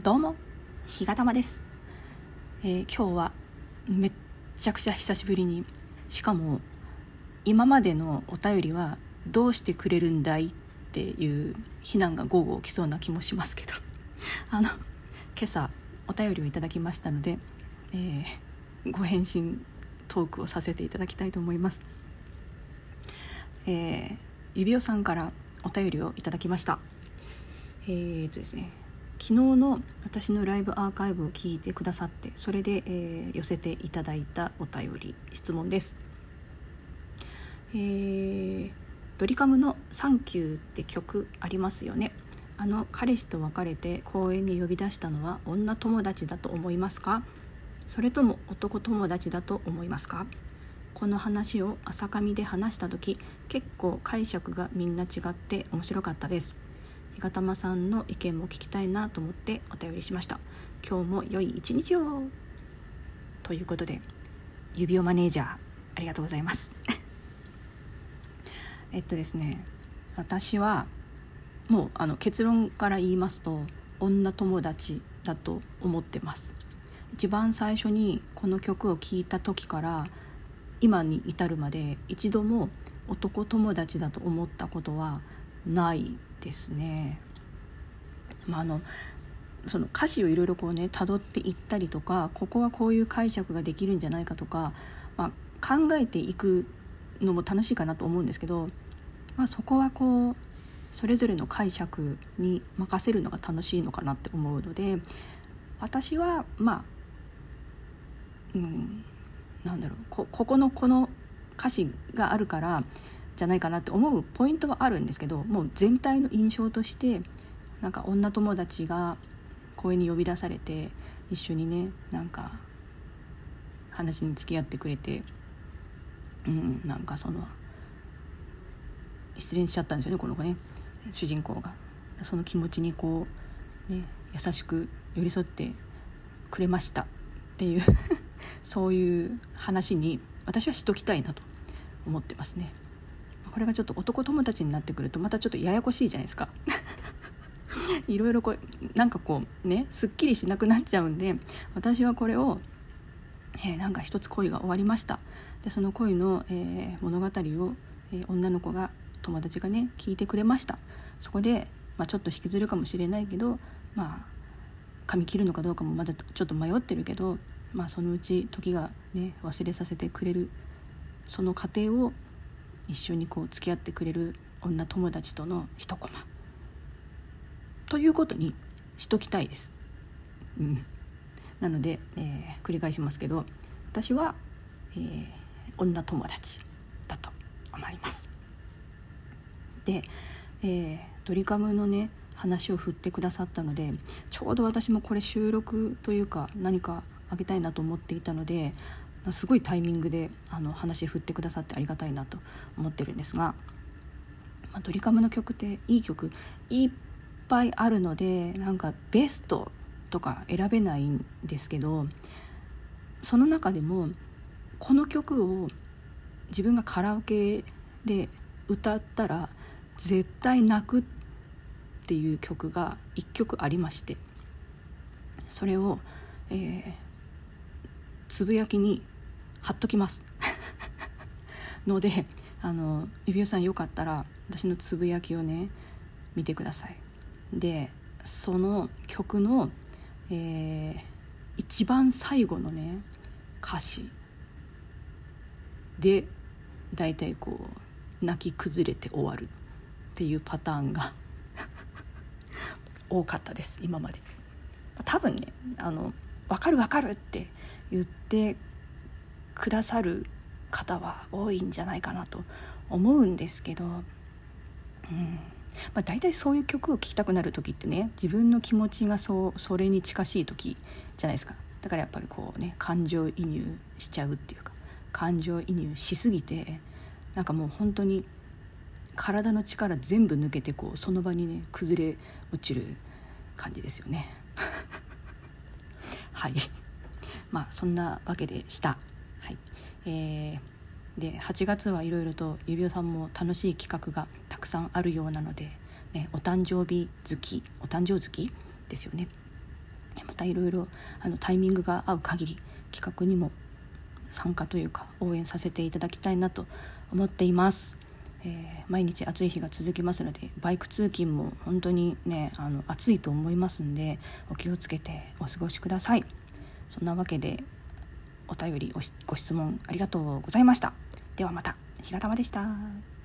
どうもひがたまです、えー、今日はめっちゃくちゃ久しぶりにしかも今までのお便りはどうしてくれるんだいっていう非難が午後起きそうな気もしますけど。あの今朝お便りをいただきましたので、えー、ご返信トークをさせていただきたいと思います、えー、指輪さんからお便りをいただきました。えーとですね昨日の私のライブアーカイブを聞いてくださってそれで、えー、寄せていただいたお便り質問です、えー、ドリカムの「サンキュー」って曲ありますよね。あの彼氏と別れて公園に呼び出したのは女友達だと思いますか？それとも男友達だと思いますか？この話を朝上で話した時結構解釈がみんな違って面白かったです。ひがたまさんの意見も聞きたいなと思ってお便りしました。今日も良い一日を。ということで指輪マネージャーありがとうございます。えっとですね私はもうあの結論から言いますと女友達だと思ってます。一番最初にこの曲を聴いた時から今に至るまで一度も男友達だと思ったことはないですね。まあ、あのその歌詞をいろいろこうね辿っていったりとかここはこういう解釈ができるんじゃないかとか、まあ、考えていくのも楽しいかなと思うんですけど、まあ、そこはこうそれぞれの解釈に任せるのが楽しいのかなって思うので私はまあうんなんだろうこここのこの歌詞があるからじゃないかなって思うポイントはあるんですけどもう全体の印象としてなんか女友達が公園に呼び出されて一緒にねなんか話に付き合ってくれてうんなんかその失恋しちゃったんですよねこの子ね主人公がその気持ちにこうね優しく寄り添ってくれましたっていう そういう話に私はしときたいなと思ってますね。これがちょっと男友達になってくるとまたちょっとややこしいじゃないですか。いろいろこうなんかこうねすっきりしなくなっちゃうんで私はこれを、えー、なんか一つ恋が終わりました。でその恋の、えー、物語を、えー、女の子が友達がね聞いてくれました。そこで、まあ、ちょっと引きずるかもしれないけどまあ髪切るのかどうかもまだちょっと迷ってるけど、まあ、そのうち時がね忘れさせてくれるその過程を一緒にこう付き合ってくれる女友達との一コマということにしときたいです。うん、なので、えー、繰り返しますけど私は、えー、女友達だと思います。で、えー、ドリカムのね話を振ってくださったのでちょうど私もこれ収録というか何かあげたいなと思っていたのですごいタイミングであの話振ってくださってありがたいなと思ってるんですが、まあ、ドリカムの曲っていい曲いっぱいあるのでなんかベストとか選べないんですけどその中でもこの曲を自分がカラオケで歌ったら絶対泣くっていう曲が1曲ありましてそれを、えー、つぶやきに貼っときます。のであの指輪さんよかったら私のつぶやきをね見てください。でその曲の、えー、一番最後のね歌詞で大体こう泣き崩れて終わるっていうパターンが 多かったです今まで。多分ねあの分かる分かるって言ってくださる方は多いんじゃないかなと思うんですけど、うん。まあ、大体そういう曲を聴きたくなる時ってね自分の気持ちがそうそれに近しい時じゃないですか。だからやっぱりこうね感情移入しちゃうっていうか感情移入しすぎてなんかもう本当に体の力全部抜けてこうその場にね崩れ落ちる感じですよね。はい。まあそんなわけでした。はい。えー、で8月はいろいろと指輪さんも楽しい企画がたくさんあるようなので、ね、お誕生日月お誕生月ですよね。またいろいろあのタイミングが合う限り企画にも参加というか応援させていただきたいなと思っています。えー、毎日暑い日が続きますのでバイク通勤も本当にねあの暑いと思いますんでお気をつけてお過ごしください。そんなわけでお便りご質問ありがとうございました。ではまた日がたまでした。